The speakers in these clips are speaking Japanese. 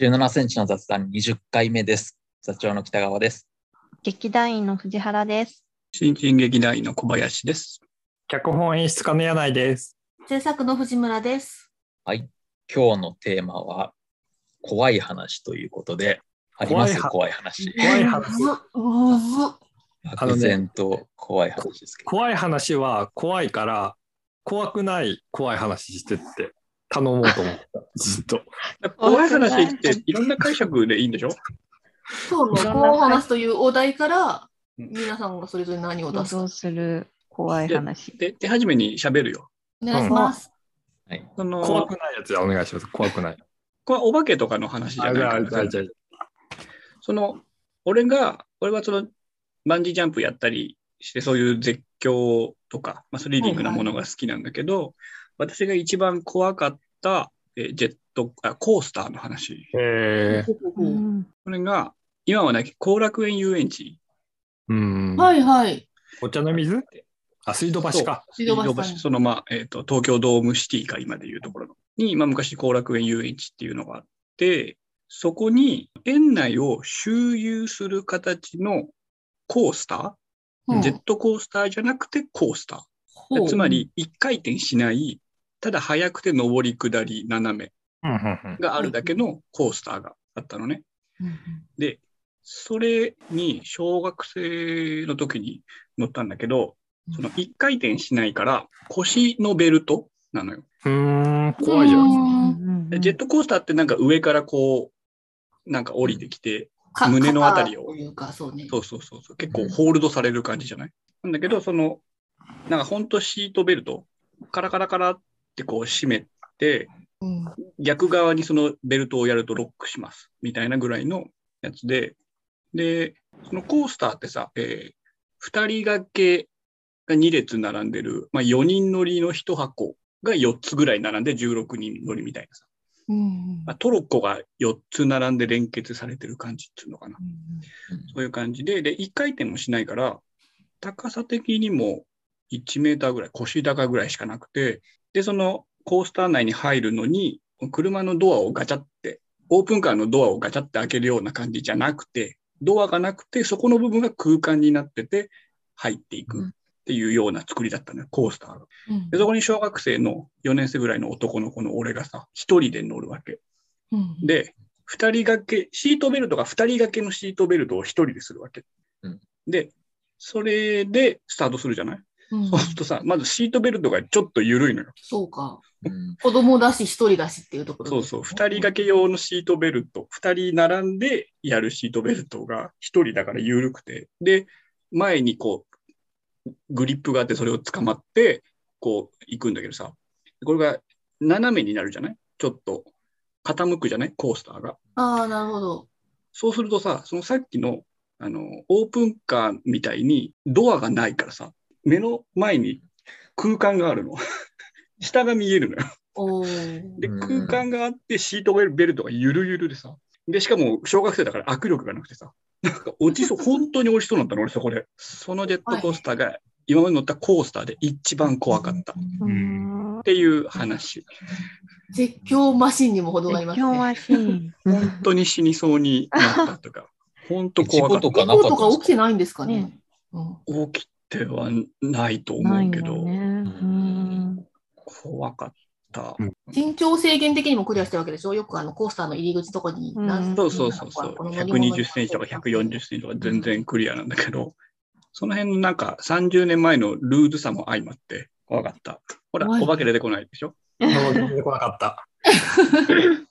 17センチの雑談20回目です。座長の北川です。劇団員の藤原です。新人劇団員の小林です。脚本演出家の柳井です。制作の藤村です。はい。今日のテーマは、怖い話ということで、あります？怖いは怖い話。怖い話漠然と怖い話ですけど。怖い話は怖いから、怖くない怖い話してって頼もうと思った。ずっと。怖い話っていろんな解釈でいいんでしょ？今日の怖い話というお題から、皆さんがそれぞれ何を出すする怖い話。で、手始めに喋るよ。お願いします。はい。その怖くないやつでお願いします。怖くない。これはお化けとかの話じゃないからあじゃあじゃあその、俺が、俺はその、バンジージャンプやったりして、そういう絶叫とか、まあ、スリリングなものが好きなんだけど、私が一番怖かった、えージェットあ、コースターの話。えうんこれが、今はなき後楽園遊園地。ー、うん。はいはい。お茶の水？あ、水道橋か。水道橋水道橋その、まあ、えっ、と、東京ドームシティか今でいうところのに、まあ、昔後楽園遊園地っていうのがあって、そこに園内を周遊する形のコースター、うんジェットコースターじゃなくてコースター。つまり、一回転しない、ただ速くて上り下り斜めがあるだけのコースターがあったのね。うんで、それに小学生の時に乗ったんだけど、その一回転しないから腰のベルトなのよ。うーん、怖いじゃん。ジェットコースターってなんか上からこう、なんか降りてきて、か胸のあたりを。そうそうそうそう、結構ホールドされる感じじゃない？なんだけど、その、なんかほんとシートベルト、カラカラカラってこう締めて、うん逆側にそのベルトをやるとロックします。みたいなぐらいのやつで、で、そのコースターってさ、えー、2人掛けが2列並んでる、まあ、4人乗りの1箱が4つぐらい並んで16人乗りみたいなさ、うんまあ、トロッコが4つ並んで連結されてる感じっていうのかな。そういう感じで、で、1回転もしないから、高さ的にも1メーターぐらい、腰高ぐらいしかなくて、で、そのコースター内に入るのに、車のドアをガチャって、オープンカーのドアをガチャって開けるような感じじゃなくて、ドアがなくて、そこの部分が空間になってて、入っていくっていうような作りだったのよ、コースターが。うんで、そこに小学生の4年生ぐらいの男の子の俺がさ、一人で乗るわけ。うんで、二人掛け、シートベルトが二人掛けのシートベルトを一人でするわけ。うんで、それでスタートするじゃない、うんそうするとさ、まずシートベルトがちょっと緩いのよ。そうか。うん子供だし、一人だしっていうところ。そうそう。二人掛け用のシートベルト、二人並んでやるシートベルトが一人だから緩くて、で、前にこう、グリップがあってそれを捕まって、こう行くんだけどさ、これが斜めになるじゃない？ちょっと傾くじゃない？コースターが。ああ、なるほど。そうするとさ、そのさっきの、あの、オープンカーみたいにドアがないからさ、目の前に空間があるの。下が見えるのよ。で、うん空間があってシートベルトがゆるゆるでさ。で、しかも小学生だから握力がなくてさ、なんか落ちそう、本当に落ちそうになったの、俺そこで。そのジェットコースターが今まで乗ったコースターで一番怖かったっうんていう話。絶叫マシンにも程がありますね。はシーン。本当に死にそうになったとか、本当怖かっ事故とか事故とかなかったんです起きてないんですかねね。うんた。起きてはないと思うけど、よね。うん。怖かった。身長制限的にもクリアしてるわけでしょ？よくあのコースターの入り口とかにうん。何そうそうそうそう。この乗り物120センチとか140センチとか全然クリアなんだけど、その辺のなんか30年前のルーズさも相まって怖かった。ほら、お化け出てこないでしょ？出てこなかった。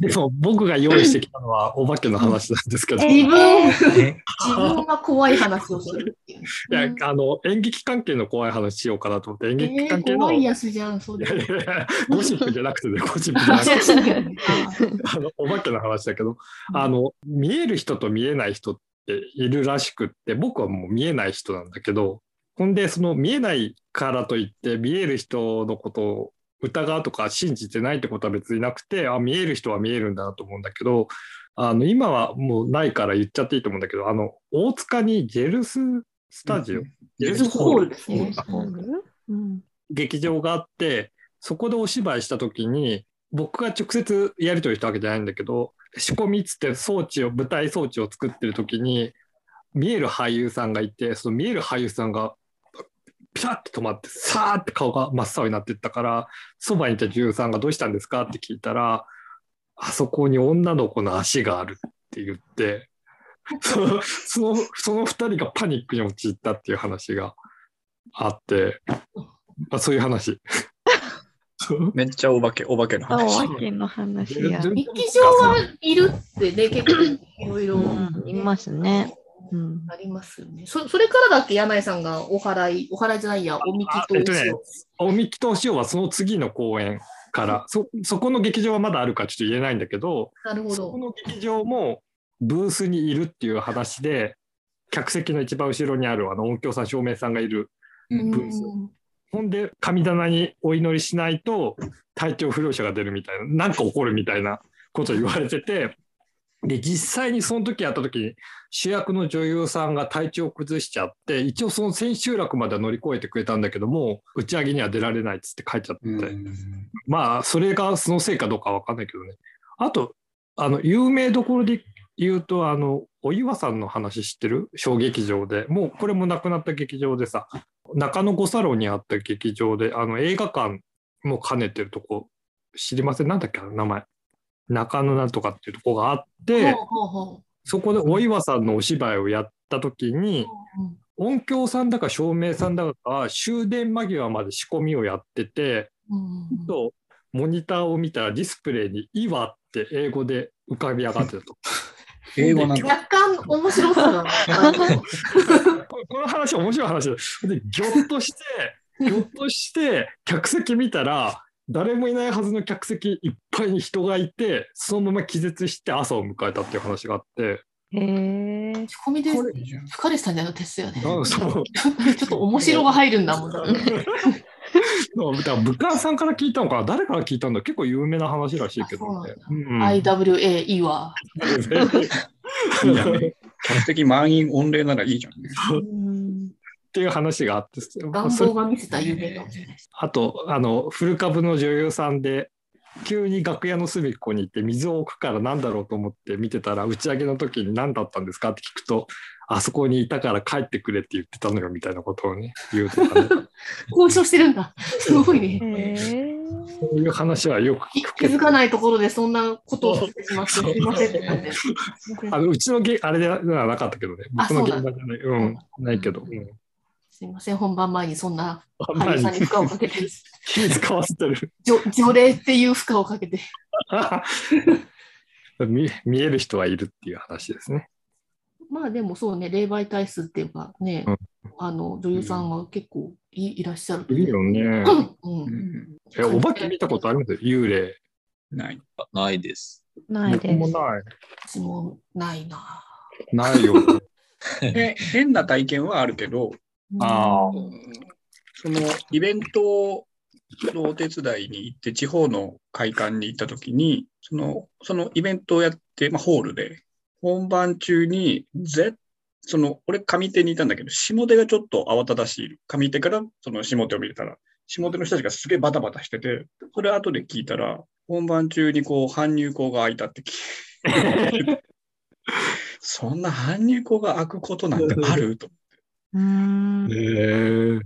でも僕が用意してきたのはお化けの話なんですけど、い自分、自え分が怖い話をするいう。やあの演劇関係の怖い話しようかなと思って演えー劇関係の、怖いやつじゃん、それ。いやいやいやゴシップじゃなくてね、ゴシップじゃなくて。あ あのお化けの話だけど、あの見える人と見えない人っているらしくって僕はもう見えない人なんだけどほんでその見えないからといって見える人のことを疑うとか信じてないってことは別になくてあ見える人は見えるんだなと思うんだけどあの今はもうないから言っちゃっていいと思うんだけどあの大塚にジェルススタジオ、ジェルスホールです劇場があってそこでお芝居した時に僕が直接やり取りしたわけじゃないんだけど仕込みっつって装置を舞台装置を作ってる時に見える俳優さんがいてその見える俳優さんがピタッと止まってさーって顔が真っ青になってったからそばにいた女優さんが「どうしたんですか?」って聞いたら「あそこに女の子の足がある」って言って そのそのその2人がパニックに陥ったっていう話があって、あ、そういう話。めっちゃお化け、お化けのあ、話。お化けの話や。全劇場はいるってね、結構いろいろうん、いますね。うん。ありますよね。そそれからだっけ、柳井さんがお祓い、お祓いじゃないや、おみきとえっとおみきとお塩はその次の公演から、そそこの劇場はまだあるかちょっと言えないんだけど、なるほそこど。の劇場もブースにいるっていう話で、客席の一番後ろにあるあの音響さん、照明さんがいる。うんブースほんで、神棚にお祈りしないと体調不良者が出るみたいな、なんか起こるみたいなことを言われてて、で、実際にその時やった時に主役の女優さんが体調を崩しちゃって、一応その千秋楽までは乗り越えてくれたんだけども、打ち上げには出られないっつって書いちゃって、うんまあ、それがそのせいかどうかわかんないけどね。あと、あの、有名どころで言うと、あの、お岩さんの話知ってる？小劇場で。もう、これも亡くなった劇場でさ、中野五差路にあった劇場で、あの、映画館も兼ねてるとこ、知りません？なんだっけ？名前。中野なんとかっていうとこがあって、そこでお岩さんのお芝居をやった時に、う音響さんだか照明さんだかが終電間際まで仕込みをやってて、とモニターを見たらディスプレイに「岩」って英語で浮かび上がってたと。英語なんだ。若干面白そうだな。あのこ この話面白い話だ。でぎょっとしてぎょっとして客席見たら誰もいないはずの客席いっぱいに人がいてそのまま気絶して朝を迎えたっていう話があってへえ。仕込みでこれいいじゃん疲れてたんじゃないの、テストよね。あそうちょっと面白が入るんだもん。だから武漢さんから聞いたのかな誰から聞いたんだ結構有名な話らしいけどね。うん IWA いいわ。いいじゃん 客席満員御礼ならいいじゃんっていう話があって願望が見せた夢かもしれないです。あと、あの、フル株の女優さんで、急に楽屋の隅っこに行って水を置くから何だろうと思って見てたら、打ち上げの時に何だったんですかって聞くと、あそこにいたから帰ってくれって言ってたのよみたいなことをね、言うとかね。交渉してるんだ。すごいね。そういう話はよく気聞くけど、気づかないところでそんなことをしてしまって、すいませんって感じです。あのうちのげあれではなかったけどね、あ僕のそうなんだ現場じゃない、うん、ないけど、うん。すいません、本番前にそんな俳優さんに負荷をかけて、気使わせてる。除除霊っていう負荷をかけて。見見える人はいるっていう話ですね。まあでもそうね、霊媒体数っていうかね、うんあの女優さんは結構いいらっしゃるといいよね。うんうんえ、お化け見たことあります？幽霊。ない。ないです。ないです。僕もない。私もないな。ないよ。え変な体験はあるけど、あうん。そのイベントのお手伝いに行って、地方の会館に行ったときに、そのそのイベントをやって、まあ、ホールで、本番中に、ぜその俺、上手にいたんだけど、下手がちょっと慌ただしい。上手からその下手を見れたら、下手の人たちがすげえバタバタしてて、それ後で聞いたら、本番中にこう搬入口が開いたって聞い そんな搬入口が開くことなんてある？とうん。へえ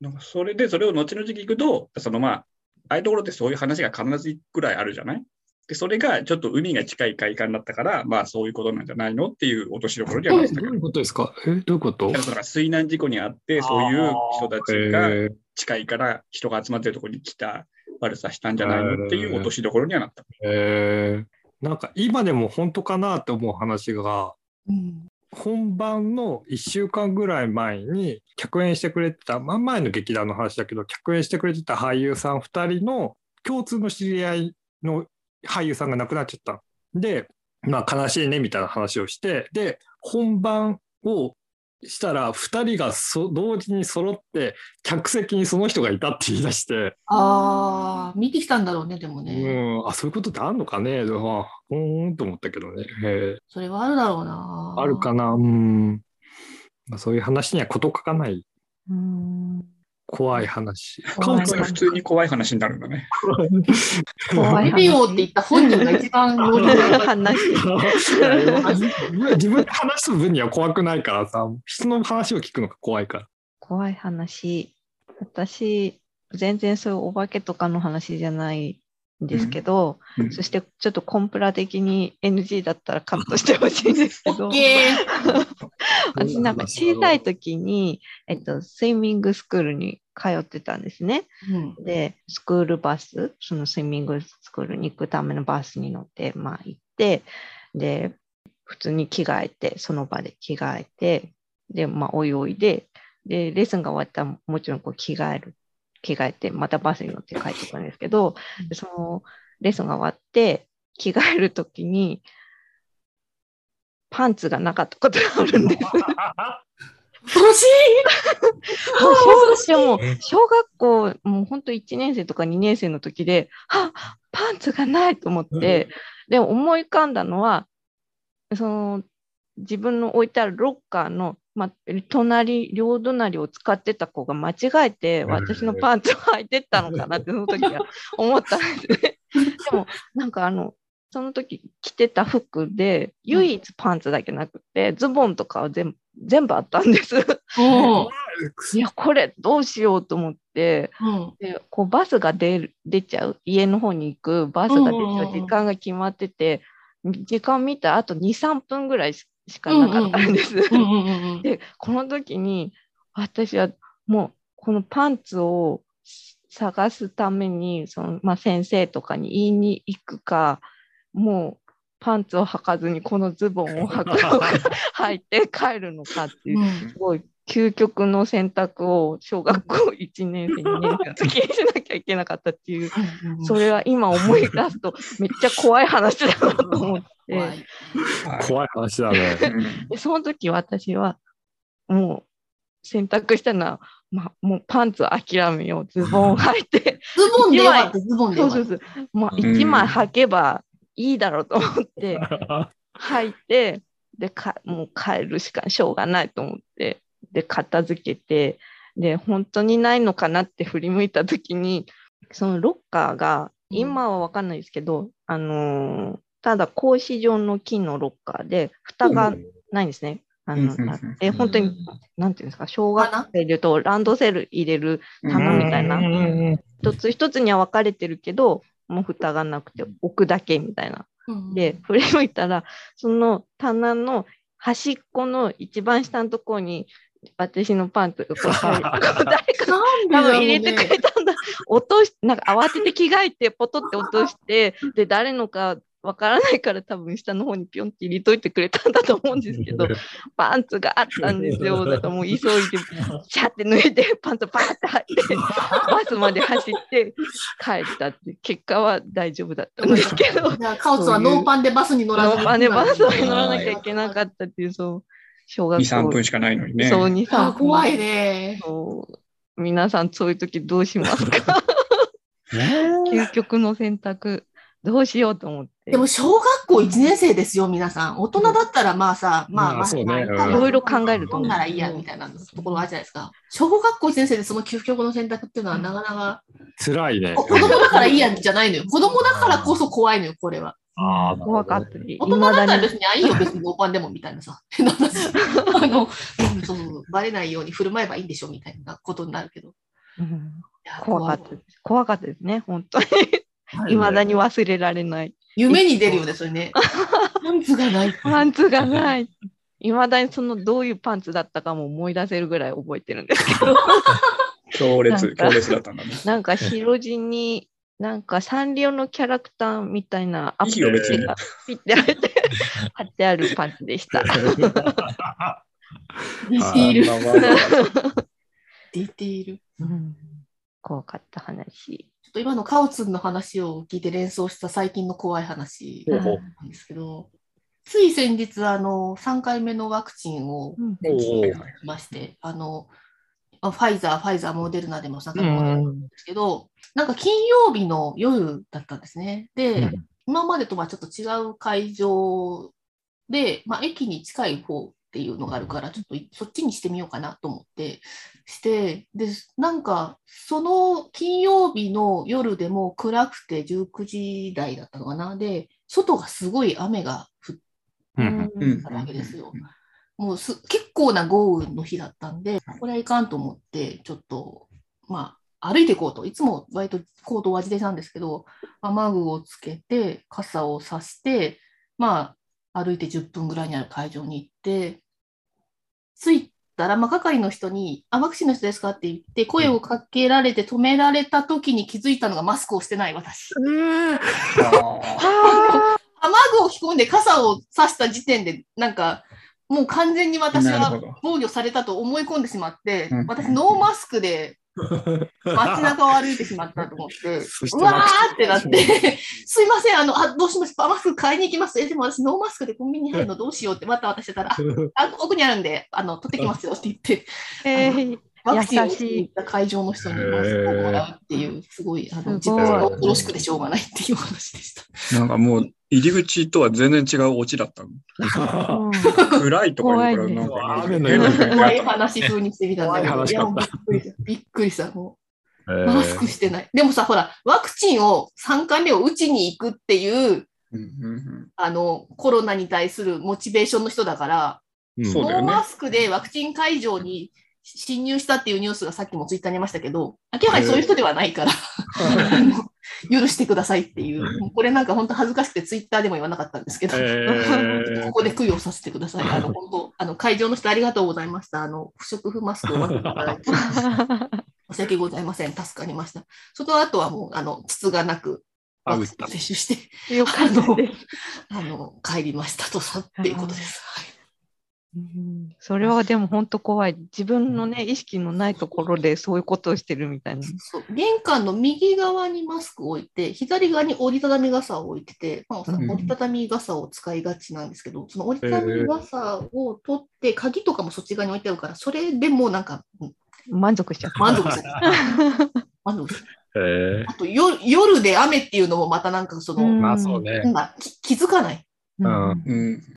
なんかそれで、それを後々聞くと、そのまあ、ああいうところってそういう話が必ずぐらいあるじゃない？で、それがちょっと海が近い海岸だったから、まあそういうことなんじゃないのっていう落としどころにはなってた。けど、どういうことですか？えどういうこと？だから水難事故にあって、そういう人たちがへ近いから人が集まってるところに来た悪さしたんじゃないのっていう落としどころにはなった。えなんか今でも本当かなって思う話がうん本番の1週間ぐらい前に客演してくれてた、まあ、前の劇団の話だけど客演してくれてた俳優さん2人の共通の知り合いの俳優さんが亡くなっちゃった。で、まあ、悲しいねみたいな話をしてで本番をしたら2人がそ同時に揃って客席にその人がいたって言い出して、ああ、見てきたんだろうね、でもうね。ん、あそういうことってあんのかねあうーんと思ったけどね。それはあるだろうな。あるかな、うん。まあ、そういう話には事欠かない。うん。怖い話。怖いそれ普通に怖い話になるんだね。怖いレビオって言った本人が一番ノリが良かった話。自分で話す分には怖くないからさ、人の話を聞くのが怖いから。怖い話。私、全然そういうお化けとかの話じゃないんですけど、うんそしてちょっとコンプラ的に NG だったらカットしてほしいんですけど。私なんか小さい時に、えっと、スイミングスクールに通ってたんですね。うんで、スクールバス、そのスイミングスクールに行くためのバスに乗って、まあ行って、で、普通に着替えて、その場で着替えて、で、まあ、おいおいで、で、レッスンが終わったらもちろんこう着替える、着替えて、またバスに乗って帰ってくるんですけど、でそのレッスンが終わって、着替えるときに、パンツがなかったことがあるんです。恐ろしい。で も、小学校、もう本当1年生とか2年生の時で、あパンツがないと思って、で、思い浮かんだのは、その、自分の置いてあるロッカーの、まあ、隣、両隣を使ってた子が間違えて、私のパンツを履いてったのかなって、その時は思ったんですね。でも、なんかあの、その時着てた服で、唯一パンツだけなくて、ズボンとかは全部、全部あったんです。うんい。や、これどうしようと思って、うん。でこうバスが出る出ちゃう、家の方に行くバスが出ちゃう時間が決まってて、時間見たらあと2、3分ぐらいししかなかったんです。で、この時に私はもうこのパンツを探すためにその、まあ、先生とかに言いに行くか、もうパンツを履かずにこのズボンを履くのか 履いて帰るのかっていううん。すごい究極の選択を小学校1年生、2年生の時にしなきゃいけなかったっていう、うんそれは今思い出すとめっちゃ怖い話だなと思って、怖い。話だね。う んでその時私はもう選択したのは、まあ、もうパンツを諦めよう、ズボンを履いて、ズボンでよかった、ズボンで。そうそうそう、まあ、1枚履けばいいだろうと思って、履いて、でか、もう帰るしかしょうがないと思って、で、片付けて、で、本当にないのかなって振り向いたときに、そのロッカーが、うん。今はわかんないですけど、あのーただ格子状の金のロッカーで、蓋がないんですね。あのうんうんうんえ本当に、なんていうんですか、小学生で言うとランドセル入れる棚みたいな、一つ一つには分かれてるけど、もう蓋がなくて置くだけみたいな。うんで、振り向いたら、その棚の端っこの一番下のところに、私のパンツがこう入る。誰か入れてくれたんだ。落とし、なんか慌てて着替えて、ポトって落として、で、誰のかわからないから多分下の方にピョンって入れといてくれたんだと思うんですけど、パンツがあったんですよ。だからもう急いで、シャって脱いで、パンツバーって履いて、バスまで走って帰ったって、結果は大丈夫だったんですけど、カオツはノーパンでバスに乗らずノーパンでバスに乗らなきゃいけなかったっていう、そう、小学2、3校。分しかないのにね。そう、2、3あ分。怖いね。皆さん、そういう時どうしますか？究極の選択、どうしようと思って。でも、小学校1年生ですよ、皆さん。大人だったら、まあさ、まあまあ、まいろいろ考えると思うならいいや、みたいなところがあるじゃないですか。小学校1年生でその究極の選択っていうのは、なかなか、辛いね。子供だからいいやじゃないのよ。子供だからこそ怖いのよ、これは。ああ、怖かったり、大人だったら別に、あ、いいよ、別にノーパンでもみたいなさ。あの、うんそうそうバレないように振る舞えばいいんでしょ、みたいなことになるけど。うん怖かったです。怖かったですね、本当に。怖いいまだに忘れられない。夢に出るよね、それね。パンツがない。パンツがない。いまだにそのどういうパンツだったかも思い出せるぐらい覚えてるんですけど、強烈、強烈だったんだね。なんか白地に、なんかサンリオのキャラクターみたいなアいいよ別にがピッて貼って貼ってあるパンツでした。ディティール。ディティール。ちうん怖かった話。ょっと今のカオツンの話を聞いて連想した最近の怖い話なんですけど、つい先日、あの、3回目のワクチンをまして、あの、まあファイザー、ファイザー、モデルナでも3回目モデルナなんですけど、なんか金曜日の夜だったんですね。で、うん今までとはちょっと違う会場で、まあ、駅に近い方っていうのがあるから、ちょっといそっちにしてみようかなと思ってして、で、なんか、その金曜日の夜でも暗くて19時台だったのかな。で、外がすごい雨が降っうんうんたわけですよ。もうす結構な豪雨の日だったんで、これはいかんと思って、ちょっと、まあ、歩いていこうと。いつも割と行動は自転車なんですけど、雨具をつけて、傘をさして、まあ、歩いて10分ぐらいにある会場に行って、着いたら、まあ、係の人に、あ、ワクチンの人ですかって言って、声をかけられて止められた時に気づいたのがマスクをしてない私。は 雨具を着込んで傘を差した時点で、なんか、もう完全に私は防御されたと思い込んでしまってうん、私、ノーマスクで 街中を歩いてしまったと思って、うわーってなって、すいません、あの、あどうしました？マスク買いに行きます？え、でも私、ノーマスクでコンビニに入るのどうしようって、また私してたら、あ、奥にあるんで、あの、取ってきますよって言って、えーワクチンを打った会場の人にマスクをもらうっていう、すごい、あの、自分が恐ろしくてしょうがない。っていうお話でした。なんかもう入り口とは全然違うオチだったの。うん。暗いとか言うから、怖いね。なんか怖い話風にしてみたんだけど、びっくりした。びっくりした。もえうマスクしてない。でもさ、ほら、ワクチンを3回目を打ちに行くっていう、うんうんあの、コロナに対するモチベーションの人だから、うん。そうだよね。ノーマスクでワクチン会場に侵入したっていうニュースがさっきもツイッターにありましたけど、明らかにそういう人ではないから、あの 許してくださいっていう、これなんか本当恥ずかしくてツイッターでも言わなかったんですけど、えここで供養させてください。あの、本当、あの、会場の人ありがとうございました。あの、不織布マスクを渡していただいて、申し訳ございません。助かりました。その後はもう、あの、筒がなく、あ打ったワクチンを接種して、よかったです。あの、帰りましたとさっていうことです。はいうんそれはでも本当怖い。自分のね、意識のないところでそういうことをしてるみたいな。そう玄関の右側にマスクを置いて、左側に折りたたみ傘を置いてて、まあ、うん折りたたみ傘を使いがちなんですけど、その折りたたみ傘を取って、鍵とかもそっち側に置いてあるから、それでもなんか、うん満足しちゃった。満足した。満足した。えあと夜、夜で雨っていうのもまたなんかその、うんまあそうね。なんだき気づかない。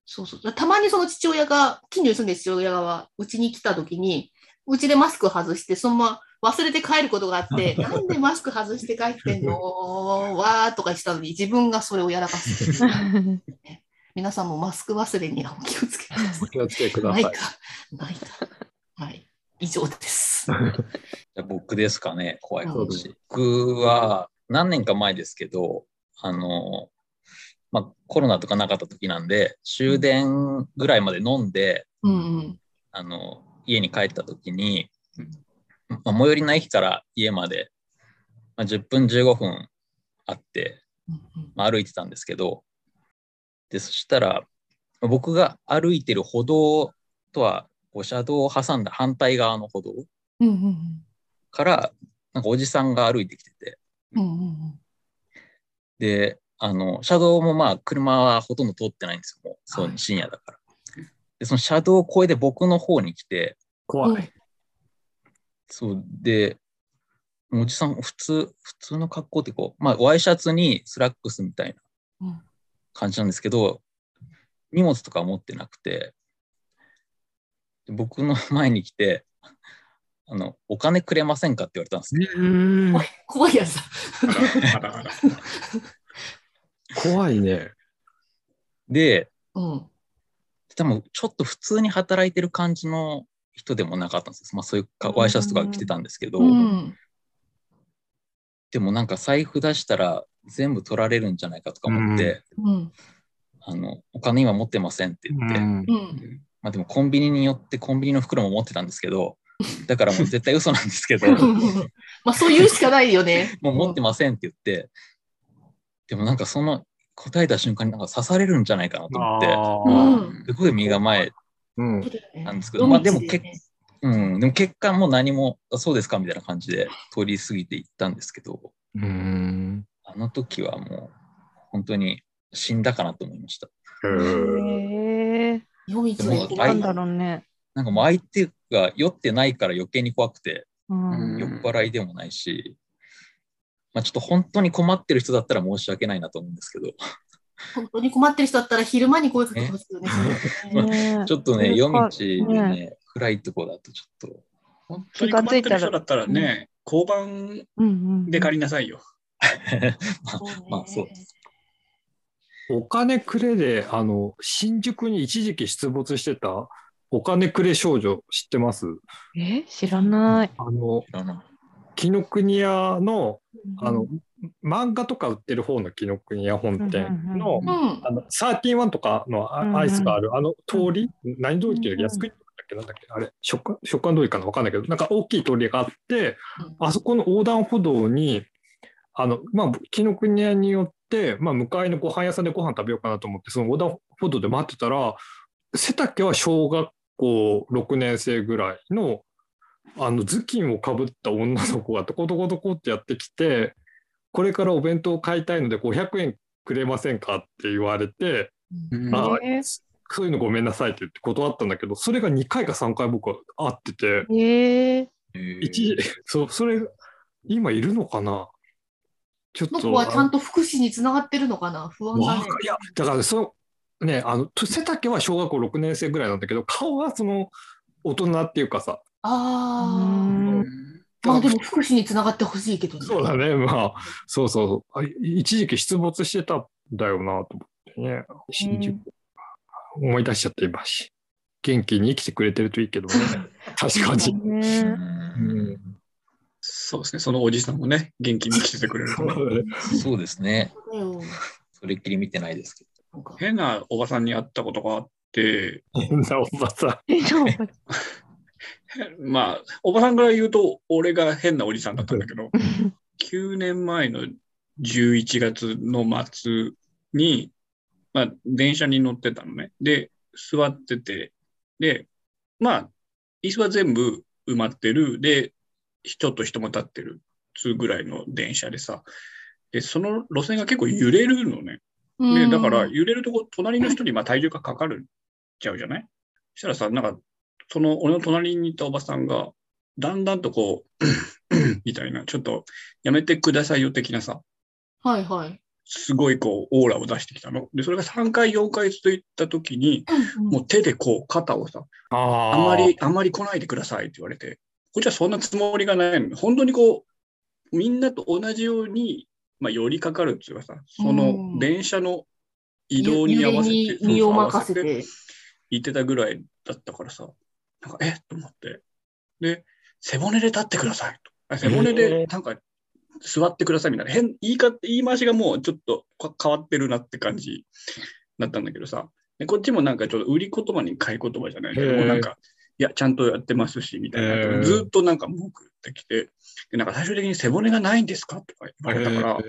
そうそう。たまにその父親が、近所に住んでる父親がうちに来た時に、うちでマスク外して、そのまま忘れて帰ることがあって、なんでマスク外して帰ってんのわーとかしたのに、自分がそれをやらかす。皆さんもマスク忘れにはお気をつけくださお気をつけくい。ないかださい。、ないか。はい。以上です。じゃあ僕ですかね、怖い話。僕は何年か前ですけど、あの、まあ、コロナとかなかった時なんで、終電ぐらいまで飲んで、うんうん。あの、家に帰った時に、まあ、最寄りの駅から家まで、まあ、10分15分あって、まあ、歩いてたんですけど、で、そしたら、まあ僕が歩いてる歩道とは、こう車道を挟んだ反対側の歩道から、なんかおじさんが歩いてきてて、で、あの、車道もまあ、車はほとんど通ってないんですよ、もう、そうはい深夜だから。で、その車道を越えて僕の方に来て、怖い。そうで、おじさん、普通、普通の格好ってこう、まあ、ワイシャツにスラックスみたいなうん感じなんですけど、荷物とか持ってなくて、で僕の前に来て、あの、お金くれませんかって言われたんですよ。怖いやつだ。怖いね。で、うん。多分ちょっと普通に働いてる感じの人でもなかったんですよ。まあそういうかワイシャツとか着てたんですけど、うん。でもなんか財布出したら全部取られるんじゃないかとか思って、うん。あの、お金今持ってませんって言って、うんうん。まあでもコンビニによってコンビニの袋も持ってたんですけど、だからもう絶対嘘なんですけど、まあそう言うしかないよね。もう持ってませんって言って、でもなんかその答えた瞬間になんか刺されるんじゃないかなと思って。すごい身構え、なんですけどまあでも夜道ねうん、でも結果もう何も、あそうですかみたいな感じで通り過ぎていったんですけど、うん。あの時はもう本当に死んだかなと思いました。へえ。夜道でもでなんだろうね。なんかもう相手が酔ってないから余計に怖くて、うん酔っ払いでもないし、まあ、ちょっと本当に困ってる人だったら申し訳ないなと思うんですけど、本当に困ってる人だったら昼間に声かけてほしいよね。ね。ちょっとね、夜か道でね、暗いとこだとちょっと、本当に困ってる人だったらね、交番で借りなさいよ。まあそう。お金くれで、あの、新宿に一時期出没してたお金くれ少女知ってます？え？知らない。あの、知らない紀ノ国屋の、あの、漫画とか売ってる方の紀ノ国屋本店のうんう、ん。あの、31とかのアアイスがある、あの通り、何通りっていうの安くだっけ？なんだっけ？あれ、食感、食感通りかな？わかんないけど、なんか大きい通りがあって、あそこの横断歩道に、あの、まあ、紀ノ国屋によって、まあ、向かいのご飯屋さんでご飯食べようかなと思って、その横断歩道で待ってたら、背丈は小学校6年生ぐらいの、あの、頭巾をかぶった女の子がトコトコトコってやってきて、これからお弁当買いたいので500円くれませんかって言われて、うん。あえ。そういうのごめんなさいって言って断ったんだけど、それが2回か3回僕は会ってて、ー、え。ー、え。ー一時、そう、それ、今いるのかな？ちょっと。その子はちゃんと福祉につながってるのかな？不安だね。いや、だからその、ね、あの、と背丈は小学校6年生ぐらいなんだけど、顔はその、大人っていうかさ、ああ。うん。まあでも福祉につながってほしいけどね。そうだね、まあ、そうそう、あ一時期出没してたんだよなと思ってね、新宿、思い出しちゃっていますし、元気に生きてくれてるといいけどね、確かに。うねんそうですね、そのおじさんもね、元気に来ててくれるそうですね。それっきり見てないですけなんか変なおばさんに会ったことがあって、変なおばさん。まあ、おばさんから言うと、俺が変なおじさんだったんだけど、9年前の11月の末に、まあ、電車に乗ってたのね。で、座ってて、で、まあ、椅子は全部埋まってる。で、人と人も立ってる。つうぐらいの電車でさ。で、その路線が結構揺れるのね。で、だから揺れるとこ、隣の人にまあ体重がかかるちゃうじゃない？そしたらさ、なんか、その俺の隣にいたおばさんが、だんだんとこう、みたいな、ちょっとやめてくださいよ的なさ、はいはい。すごいこう、オーラを出してきたの。で、それが3回、4回続いたときに、もう手でこう、肩をさ、ああんまり、あんまり来ないでくださいって言われて、こっちはそんなつもりがないの。本当にこう、みんなと同じように、まあ、寄りかかるっていうかさ、その電車の移動に合わせて、身を任せて。言ってたぐらいだったからさ、なんか、え？っと思って。で、背骨で立ってくださいと。あ背骨へで、ーなんか、座ってくださいみたいな。変、言い方、言い回しがもうちょっとか変わってるなって感じだったんだけどさ。でこっちもなんかちょっと売り言葉に買い言葉じゃないけど、なんか、いや、ちゃんとやってますし、みたいな。ずっとなんか文句言ってきて、で、なんか最終的に背骨がないんですか？とか言われたから、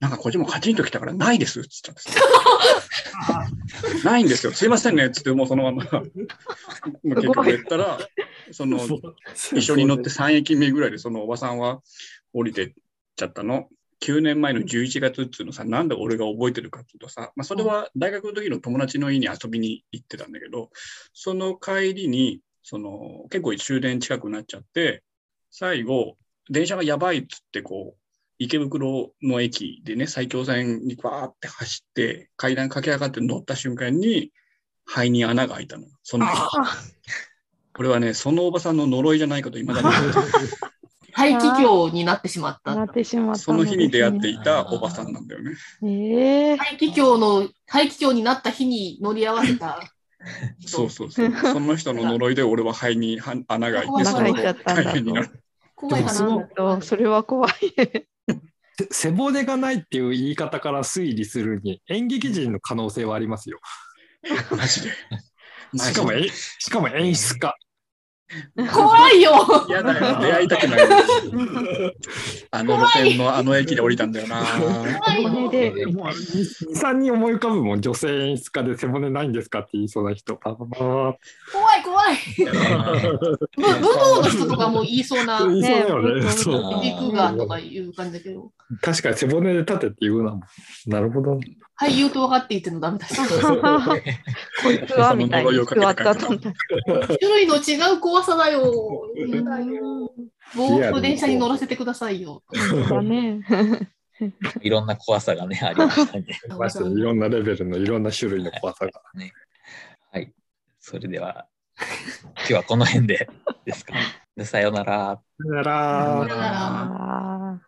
なんかこっちもカチンときたから、ないですって言ったんですよ。ないんですよ。すいませんね。つって、もうそのまま、もう結局言ったら、その、一緒に乗って3駅目ぐらいで、そのおばさんは降りてっちゃったの。9年前の11月っていうのさ、なんで俺が覚えてるかっていうとさ、まあ、それは大学の時の友達の家に遊びに行ってたんだけど、その帰りに、その結構終電近くなっちゃって、最後、電車がやばいっつって、こう、池袋の駅でね、埼京線にバーって走って、階段駆け上がって乗った瞬間に、肺に穴が開いたの。その日これはね、そのおばさんの呪いじゃないかと未だに思ってる肺気胸になってしまった。なってしまったその日に出会っていいたおばさんなんだよね。ええ肺気胸の、肺気胸になった日に乗り合わせた。そうそうそう。その人の呪いで俺は肺には穴が開いて、穴が開いちゃったんだ大変になる。怖い話だったとそれは怖い。せ背骨がないっていう言い方から推理するに演劇人の可能性はありますよ。マジで。しかもえしかも演出家。怖いよ嫌だよ。出会いたくない。あの路線のあの駅で降りたんだよな。骨でもう2、3人思い浮かぶもん女性演出家で背骨ないんですかって言いそうな人。怖い怖い。武道の人とかも言いそうな、言いそうだよね。そう。行くがとかいう感じだけど。確かに背骨で立てって言うな。なるほど。俳優と分かっていてのダメだし。こいつはみたいに座ったと。種類の違う怖さだよ。防よ。電車に乗らせてくださいよ。だね。いろんな怖さがね、ありましたね。いろんなレベルのいろんな種類の怖さが。ね、はい。それでは、今日はこの辺でですか。さよなら。さよなら。